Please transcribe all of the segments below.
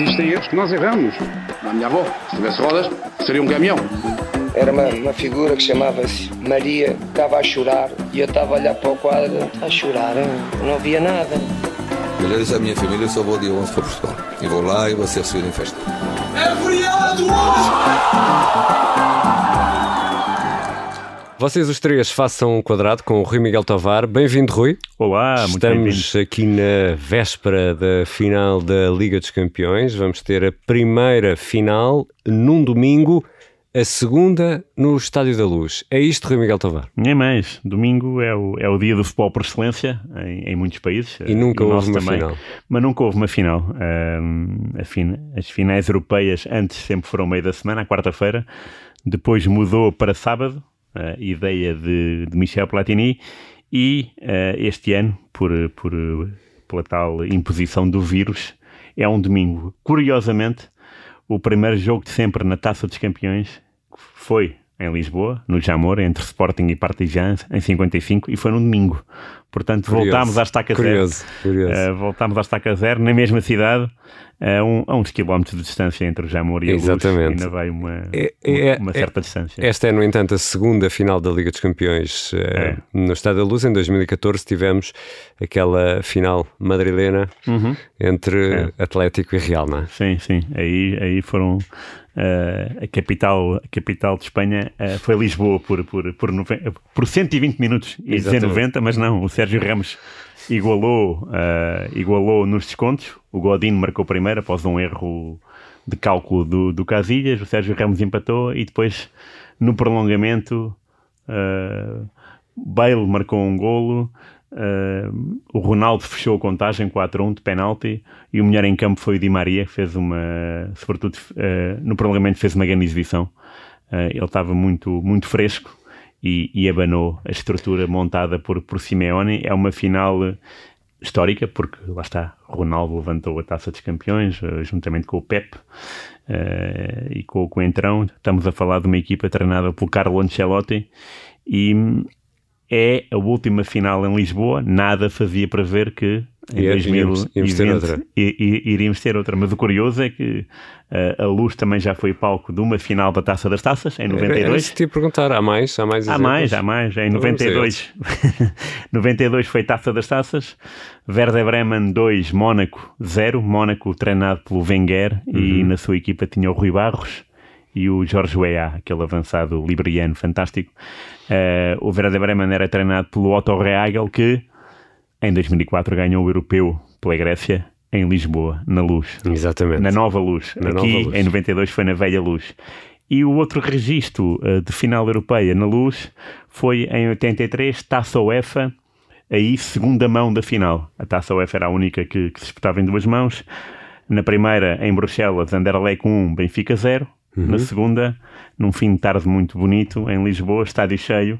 existem erros que nós erramos. A minha avó, se tivesse rodas, seria um caminhão. Era uma, uma figura que chamava-se Maria, estava a chorar e eu estava a olhar para o quadro, a chorar, não via nada. Eu já disse à minha família, eu só vou dia 11 para Portugal. E vou lá e vou ser recebido em festa. É feriado hoje! Vocês os três façam um quadrado com o Rui Miguel Tovar. Bem-vindo, Rui. Olá, muito Estamos aqui na véspera da final da Liga dos Campeões. Vamos ter a primeira final num domingo, a segunda no Estádio da Luz. É isto, Rui Miguel Tovar? Nem mais. Domingo é o, é o dia do futebol por excelência em, em muitos países. E nunca houve uma também. final. Mas nunca houve uma final. Um, a fin as finais europeias antes sempre foram meio da semana, à quarta-feira. Depois mudou para sábado a ideia de, de Michel Platini e uh, este ano, por, por, pela tal imposição do vírus, é um domingo. Curiosamente, o primeiro jogo de sempre na Taça dos Campeões foi em Lisboa, no Jamor, entre Sporting e Partizan, em 55, e foi num domingo. Portanto, Curioso. voltámos à estaca Curioso, zero. curioso. Uh, voltámos à estaca zero, na mesma cidade, a, um, a uns quilómetros de distância entre o Jamor e a Luz. Exatamente. Ainda vai uma, É- é- uma, uma certa distância. Esta é, no entanto, a segunda final da Liga dos Campeões É. no Estádio da Luz. Em 2014 tivemos aquela final madrilena Uhum. entre Atlético e Real, não é? Sim, sim. Aí, aí foram. Eh, a, capital, a capital de Espanha eh, foi Lisboa por, por, por, noven- por 120 minutos. Ia dizer Exatamente. 90, mas não. O Sérgio Ramos igualou, eh, igualou nos descontos. O Godinho marcou primeiro após um erro de cálculo do, do Casilhas. O Sérgio Ramos empatou e depois, no prolongamento, eh, Bale marcou um golo. Eh, o Ronaldo fechou a contagem 4-1 de penalti e o melhor em campo foi o Di Maria, que fez uma, sobretudo eh, no prolongamento, fez uma grande exibição. Eh, ele estava muito, muito fresco e, e abanou a estrutura montada por, por Simeone. É uma final histórica, porque lá está, Ronaldo levantou a taça dos campeões, juntamente com o Pep e com o Coentrão. Estamos a falar de uma equipa treinada pelo Carlo Ancelotti e é a última final em Lisboa. Nada fazia prever que em E- íamos- 2020 íamos ter outra. iríamos ter outra. Mas o curioso é que eh, a Luz também já foi palco de uma final da Taça das Taças, em Era 92. isso que te ia perguntar. Há mais? Há mais Há exemplos? mais, há mais. Em Então vamos a 92. 92 foi Taça das Taças. Werder Bremen 2, Mónaco 0. Mónaco treinado pelo Wenger Uhum. e na sua equipa tinha o Rui Barros e o Jorge Weah, aquele avançado liberiano fantástico. Eh, o Werder Bremen era treinado pelo Otto Rehagel que em 2004 ganhou o Europeu pela Grécia em Lisboa, na Luz. Exatamente. Na Nova Luz. Na Aqui, Nova Luz. em 92, foi na Velha Luz. E o outro registro eh, de final europeia na Luz foi em 83, Taça UEFA, aí segunda mão da final. A Taça UEFA era a única que, que se disputava em duas mãos. Na primeira, em Bruxelas, Anderlecht 1, Benfica 0. Na segunda, num fim de tarde muito bonito, em Lisboa, estádio cheio,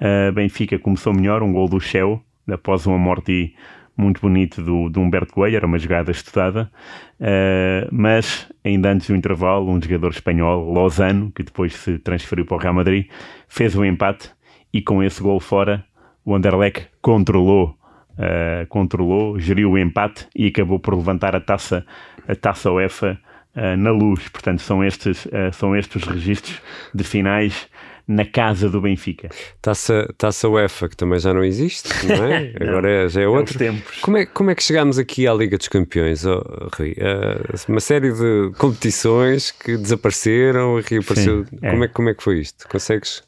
a Benfica começou melhor, um gol do Shell, após um amorti muito bonito do, do Humberto Coelho, era uma jogada estudada, Uh, mas ainda antes do intervalo, um jogador espanhol, Lozano, que depois se transferiu para o Real Madrid, fez o empate e com esse gol fora, o Anderlecht controlou, uh, controlou, geriu o empate e acabou por levantar a taça, a taça UEFA uh, na luz. Portanto, são estes, uh, são estes os registros de finais na casa do Benfica. Taça, taça UEFA, que também já não existe, não é? Não, Agora é- já é é outro. tempos. Como é, como é que chegámos aqui à Liga dos Campeões, oh, Rui? Ah, uma série de competições que desapareceram e reapareceu. Sim, é. Como, é, como é que foi isto? Consegues?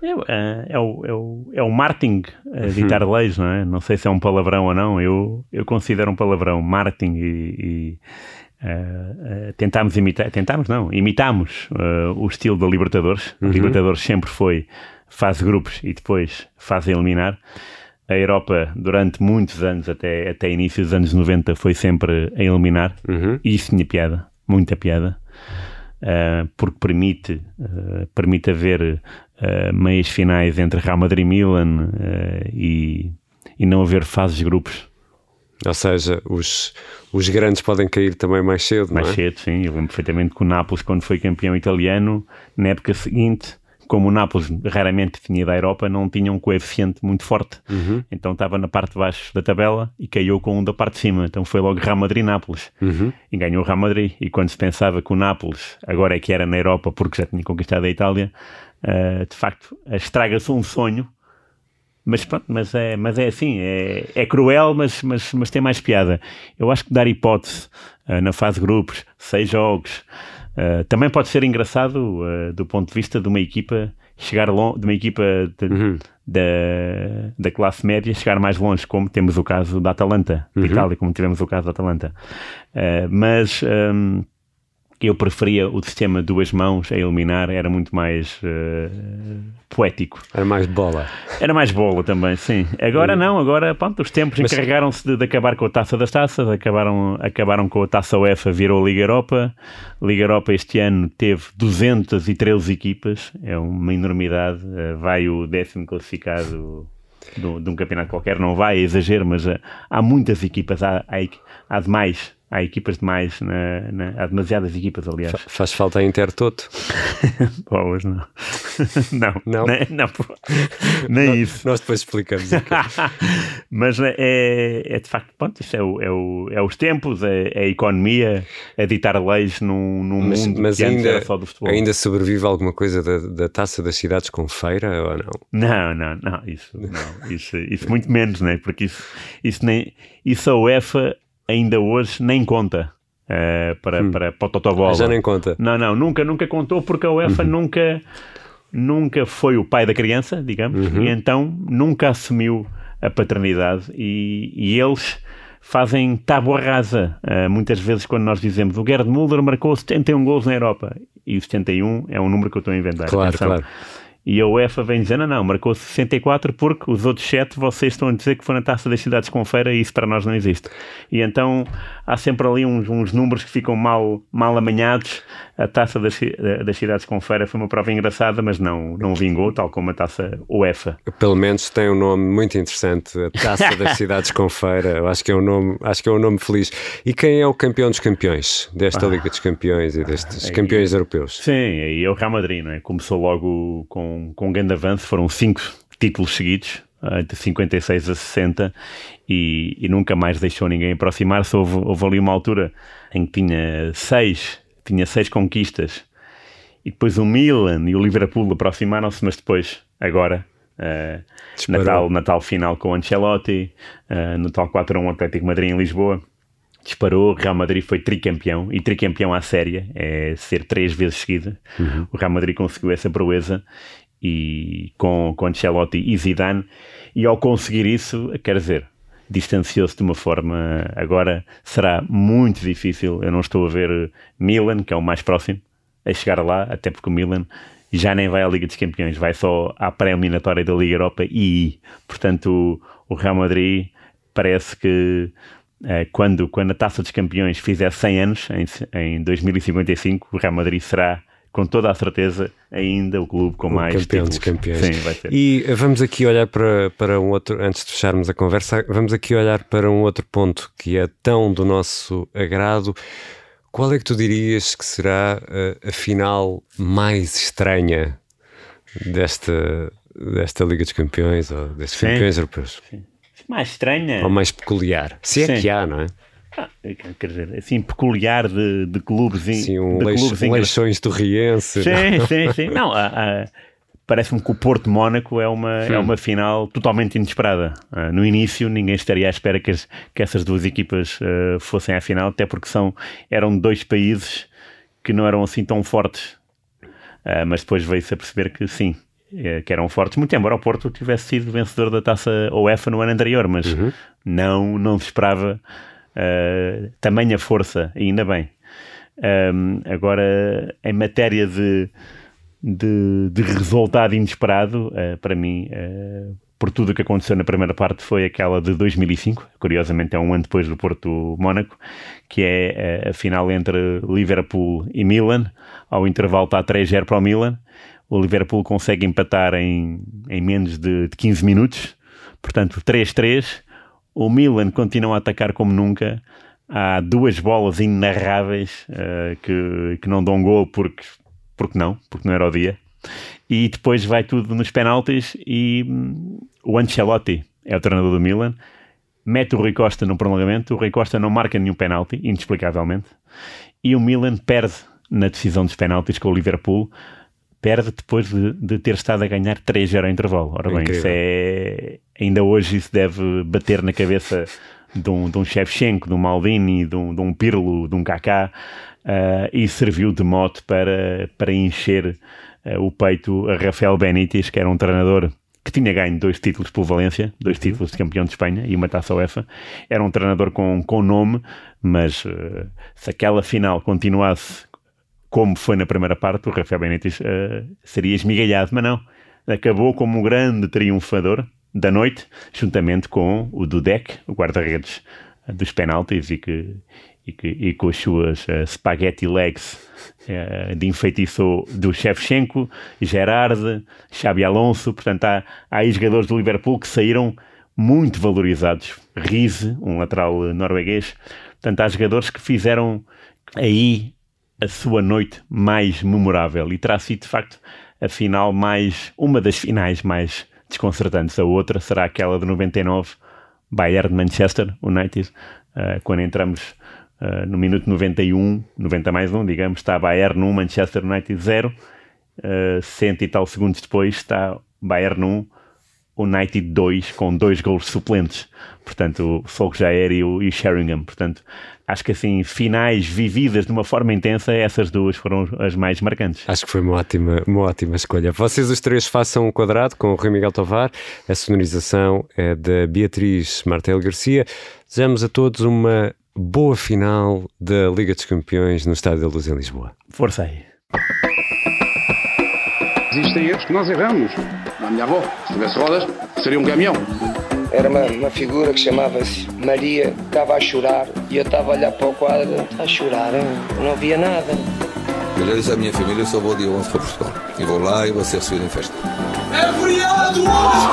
É, o- é, o, é, o, é o marketing a ditar leis, não é? Não sei se é um palavrão ou não, eu, eu considero um palavrão marketing e, e eh, eh, tentámos imitar, tentámos não, imitámos eh, o estilo da Libertadores. A Libertadores sempre foi fase grupos e depois fase eliminar. A Europa, durante muitos anos, até, até início dos anos 90, foi sempre a eliminar. Uhum. E isso tinha piada, muita piada, uh, porque permite, uh, permite haver uh, meias finais entre Real Madrid e Milan uh, e, e não haver fases de grupos Ou seja, os, os grandes podem cair também mais cedo, mais não é? cedo, sim. Eu lembro perfeitamente que o Nápoles, quando foi campeão italiano, na época seguinte, como o Nápoles raramente tinha da Europa, não tinha um coeficiente muito forte. Uhum. Então estava na parte de baixo da tabela e caiu com um da parte de cima. Então foi logo Real Madrid-Nápoles. Uhum. E ganhou o Real Madrid. E quando se pensava que o Nápoles agora é que era na Europa porque já tinha conquistado a Itália, uh, de facto estraga-se um sonho. Mas pronto, mas é, mas é assim, é, é cruel, mas, mas, mas tem mais piada. Eu acho que dar hipótese uh, na fase de grupos, seis jogos, Uh, também pode ser engraçado uh, do ponto de vista de uma equipa chegar longe, de uma equipa de, Uhum. da, da classe média chegar mais longe, como temos o caso da Atalanta, de Uhum. Itália, como tivemos o caso da Atalanta. Mas um, eu preferia o sistema duas mãos a eliminar, era muito mais uh, poético. Era mais bola. Era mais bola também, sim. Agora não, agora pronto, os tempos Mas- encarregaram-se de, de acabar com a taça das taças, acabaram, acabaram com a taça UEFA, virou Liga Europa. Liga Europa este ano teve 213 equipas, é uma enormidade. Eh, Vai o décimo classificado do- de um campeonato qualquer, não vai, é exagero, mas eh, há muitas equipas, há, há, há demais. Há equipas demais, na, na- há demasiadas equipas, aliás. Fa- Faz falta a Intertoto. Boas, não. não, Não? nem, não, nem isso. Nós depois explicamos aqui. Mas é, é de facto, pronto, isso é, o, é, o, é os tempos, é, é a economia, é ditar leis num, num Mas, mundo mas que ainda, era só do futebol. ainda sobrevive alguma coisa da, da taça das cidades com feira ou não? Não, não, não, isso, não, isso, isso muito menos, né? Porque isso, isso, nem, isso a UEFA ainda hoje nem conta eh, para, para, para o Totobola. Hum. Já nem conta. Não, não, nunca, nunca contou porque a UEFA nunca, nunca foi o pai da criança, digamos, e então nunca assumiu a paternidade e, e eles fazem tábua rasa. Uh, muitas vezes quando nós dizemos o Gerd Müller marcou 71 gols na Europa e o 71 é um número que eu estou a inventar. Claro, atenção. claro. E a UEFA vem dizer, não, não, marcou 64 porque os outros 7 vocês estão a dizer que foi na taça das cidades com feira e isso para nós não existe. E então há sempre ali uns, uns números que ficam mal, mal amanhados. A taça das, ci- das cidades com feira foi uma prova engraçada, mas não, não vingou, tal como a taça UEFA. Pelo menos tem um nome muito interessante, a Taça das Cidades com Feira. Eu acho que é um nome, acho que é um nome feliz. E quem é o campeão dos campeões desta Liga dos Campeões e destes campeões europeus? Sim, e é o Real Madrid, não é? Começou logo com, com um grande avanço, foram cinco títulos seguidos, ah, de 56 a 60, e, e nunca mais deixou ninguém aproximar-se. Houve, houve ali uma altura em que tinha seis, tinha seis conquistas, e depois o Milan e o Liverpool aproximaram-se, mas depois, agora, ah, na, Disparou. tal, na tal final com o Ancelotti, ah, no tal 4-1 Atlético Madrid em Lisboa, disparou, o Real Madrid foi tricampeão, e tricampeão à séria, é ser três vezes seguida. O Real Madrid conseguiu essa proeza e com, com Ancelotti e Zidane, e ao conseguir isso, quer dizer, distanciou-se de uma forma, agora será muito difícil, eu não estou a ver Milan, que é o mais próximo, a chegar lá, até porque o Milan já nem vai à Liga dos Campeões, vai só à pré-eliminatória da Liga Europa e, portanto, o, o Real Madrid parece que eh, quando, quando a Taça dos Campeões fizer 100 anos, em, em 2055, o Real Madrid será, com toda a certeza, ainda o clube com O mais campeão títulos. campeões. Sim, vai ser. E eh, vamos aqui olhar para, para um outro, antes de fecharmos a conversa, vamos aqui olhar para um outro ponto que é tão do nosso agrado. Qual é que tu dirias que será eh, a final mais estranha desta, desta Liga dos Campeões ou destes Sim. campeões europeus? Mais estranha. Ou mais peculiar? Se é Sim. que há, não é? Ah, quer dizer, assim, peculiar de, de clubes, Sim, um de leixo, clubes um engra- leixões do Riense. Sim, sim, sim. Não, há- há- parece-me que o Porto Mónaco é uma, é uma final totalmente inesperada. Ah, no início, ninguém estaria à espera que, as- que essas duas equipas ah, fossem à final, até porque são, eram dois países que não eram assim tão fortes. Ah, mas depois veio-se a perceber que sim, eh, que eram fortes, muito embora o Porto tivesse sido vencedor da taça UEFA no ano anterior, mas não, não se esperava ah, tamanha força, ainda bem. Ahm, agora, em matéria de, de, de resultado inesperado, eh, para mim, eh, por tudo o que aconteceu na primeira parte, foi aquela de 2005, curiosamente é um ano depois do Porto-Mónaco, que é eh, a final entre Liverpool e Milan. Ao intervalo está 3-0 para o Milan. O Liverpool consegue empatar em, em menos de, de 15 minutos, portanto 3-3. O Milan continua a atacar como nunca. Há duas bolas inarráveis eh, que, que não dão gol porque, porque não, porque não era o dia. e depois vai tudo nos penaltis e hum, o Ancelotti é o treinador do Milan, mete o Rui Costa no prolongamento, o Rui Costa não marca nenhum penalti, inexplicavelmente, e o Milan perde na decisão dos penaltis com o Liverpool, perde depois de, de ter estado a ganhar 3-0 ao intervalo. Ora bem, isso é, ainda hoje isso deve bater na cabeça de um, de um Shevchenko, de um Maldini, de um, de um Pirlo, de um Kaká, uh, e serviu de mote para, para encher uh, o peito a Rafael Benítez, que era um treinador que tinha ganho dois títulos pelo Valência, dois uhum. títulos de campeão de Espanha e uma taça UEFA. Era um treinador com, com nome, mas uh, se aquela final continuasse como foi na primeira parte, o Rafael Benítez uh, seria esmigalhado, mas não. Acabou como um grande triunfador da noite, juntamente com o Dudek, o guarda-redes dos penaltis e que, e, que, e com as suas uh, spaghetti legs uh, de enfeitiço do Shevchenko, Gerard, Xabi Alonso, portanto há, há aí jogadores do Liverpool que saíram muito valorizados. Rize, um lateral norueguês, portanto há jogadores que fizeram aí a sua noite mais memorável e terá sido de facto a final mais, uma das finais mais desconcertantes. A outra será aquela de 99, Bayern Manchester United, uh, quando entramos uh, no minuto 91, 90 mais 1, digamos, está Bayern 1, Manchester United 0, uh, cento e tal segundos depois está Bayern 1, United 2 com dois gols suplentes. Portanto, o Solskjaer e o, e Sheringham. Portanto, acho que assim, finais vividas de uma forma intensa, essas duas foram as mais marcantes. Acho que foi uma ótima, uma ótima escolha. Vocês os três façam um quadrado com o Rui Miguel Tovar. A sonorização é da Beatriz Martel Garcia. Desejamos a todos uma boa final da Liga dos Campeões no Estádio da Luz em Lisboa. Força aí. Existem erros que nós erramos. A minha avó, se tivesse rodas, seria um caminhão. Era uma, uma figura que chamava-se Maria, estava a chorar e eu estava a olhar para o quadro, a chorar, não via nada. Eu já disse à minha família, eu só vou dia 11 para Portugal. E vou lá e vou ser recebido em festa. É feriado hoje!